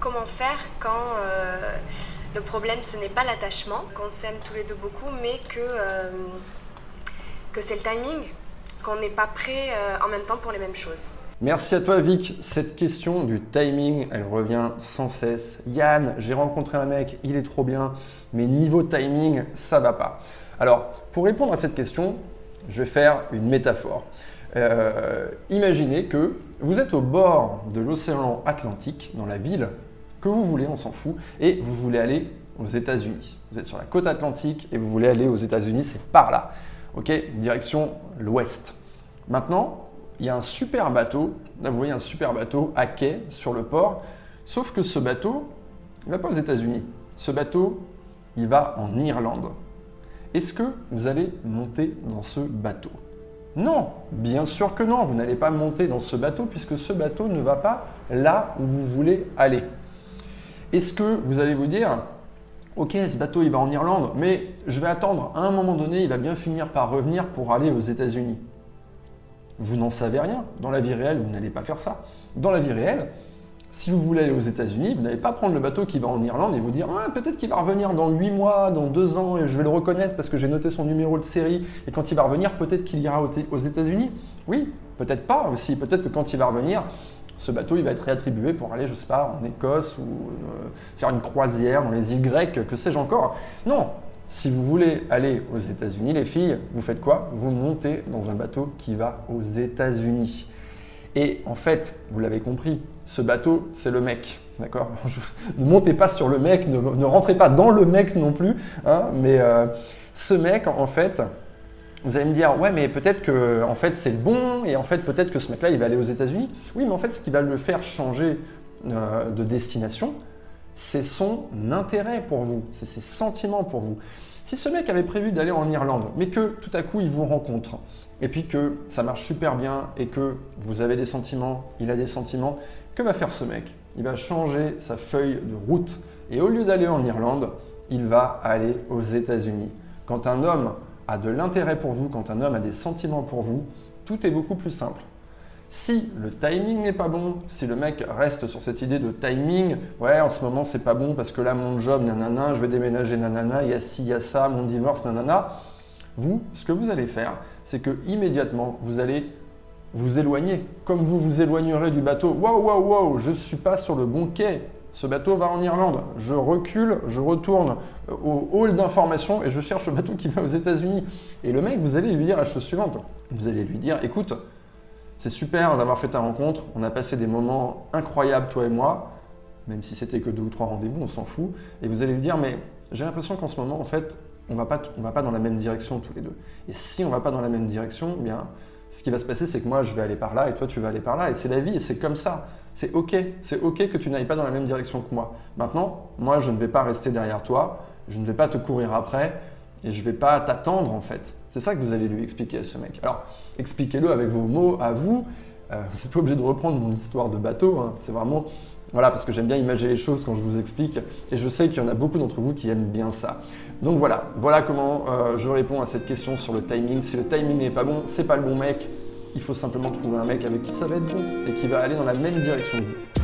Comment faire quand euh, le problème ce n'est pas l'attachement, qu'on s'aime tous les deux beaucoup, mais que, euh, c'est le timing, qu'on n'est pas prêt euh, en même temps pour les mêmes choses Merci à toi Vic. Cette question du timing, elle revient sans cesse. Yann, j'ai rencontré un mec, il est trop bien, mais niveau timing, ça va pas. Alors, pour répondre à cette question, je vais faire une métaphore. Imaginez que vous êtes au bord de l'océan Atlantique, dans la ville que vous voulez, on s'en fout, et vous voulez aller aux États-Unis. Vous êtes sur la côte atlantique et vous voulez aller aux États-Unis, c'est par là. Ok, direction l'ouest. Maintenant, il y a un super bateau, là vous voyez un super bateau à quai sur le port, sauf que ce bateau, il ne va pas aux États-Unis. Ce bateau, il va en Irlande. Est-ce que vous allez monter dans ce bateau? Non, bien sûr que non, vous n'allez pas monter dans ce bateau puisque ce bateau ne va pas là où vous voulez aller. Est-ce que vous allez vous dire, ok, ce bateau il va en Irlande, mais je vais attendre, à un moment donné, il va bien finir par revenir pour aller aux États-Unis? Vous n'en savez rien. Dans la vie réelle, vous n'allez pas faire ça. Dans la vie réelle, si vous voulez aller aux États-Unis, vous n'allez pas prendre le bateau qui va en Irlande et vous dire ah, peut-être qu'il va revenir dans 8 mois, dans 2 ans, et je vais le reconnaître parce que j'ai noté son numéro de série, et quand il va revenir, peut-être qu'il ira aux États-Unis. Oui, peut-être pas aussi. Peut-être que quand il va revenir, ce bateau, il va être réattribué pour aller, je sais pas, en Écosse ou euh, faire une croisière dans les îles grecques, que sais-je encore. Non, si vous voulez aller aux États-Unis, les filles, vous faites quoi? Vous montez dans un bateau qui va aux États-Unis. Et en fait, vous l'avez compris, ce bateau, c'est le mec. D'accord? Ne montez pas sur le mec, ne, rentrez pas dans le mec non plus. Hein, mais euh, ce mec, en fait, vous allez me dire, ouais, mais peut-être que en fait c'est bon, et en fait peut-être que ce mec-là il va aller aux États-Unis. Oui, mais en fait ce qui va le faire changer euh, de destination, c'est son intérêt pour vous, c'est ses sentiments pour vous. Si ce mec avait prévu d'aller en Irlande, mais que tout à coup il vous rencontre, et puis que ça marche super bien, et que vous avez des sentiments, il a des sentiments, que va faire ce mec? Il va changer sa feuille de route, et au lieu d'aller en Irlande, il va aller aux États-Unis. Quand un homme a de l'intérêt pour vous, quand un homme a des sentiments pour vous, tout est beaucoup plus simple. Si le timing n'est pas bon, si le mec reste sur cette idée de timing, ouais, en ce moment c'est pas bon parce que là mon job, nanana, je vais déménager, nanana, il y a ci, il y a ça, mon divorce, nanana, vous, ce que vous allez faire, c'est que immédiatement vous allez vous éloigner, comme vous vous éloignerez du bateau. Waouh, waouh, waouh, je ne suis pas sur le bon quai, ce bateau va en Irlande. Je recule, je retourne au hall d'information et je cherche le bateau qui va aux États-Unis. Et le mec, vous allez lui dire la chose suivante. Vous allez lui dire, écoute, c'est super d'avoir fait ta rencontre. On a passé des moments incroyables, toi et moi. Même si c'était que deux ou trois rendez-vous, on s'en fout. Et vous allez lui dire, mais j'ai l'impression qu'en ce moment, en fait, on ne va pas dans la même direction tous les deux. Et si on ne va pas dans la même direction, eh bien, ce qui va se passer, c'est que moi, je vais aller par là et toi, tu vas aller par là. Et c'est la vie et c'est comme ça. C'est OK. C'est OK que tu n'ailles pas dans la même direction que moi. Maintenant, moi, je ne vais pas rester derrière toi. Je ne vais pas te courir après. Et je ne vais pas t'attendre, en fait. C'est ça que vous allez lui expliquer à ce mec. Alors, expliquez-le avec vos mots à vous. Euh, vous n'êtes pas obligé de reprendre mon histoire de bateau. Hein. C'est vraiment voilà, parce que j'aime bien imaginer les choses quand je vous explique et je sais qu'il y en a beaucoup d'entre vous qui aiment bien ça. Donc voilà, voilà comment euh, je réponds à cette question sur le timing. Si le timing n'est pas bon, c'est pas le bon mec. Il faut simplement trouver un mec avec qui ça va être bon et qui va aller dans la même direction que vous.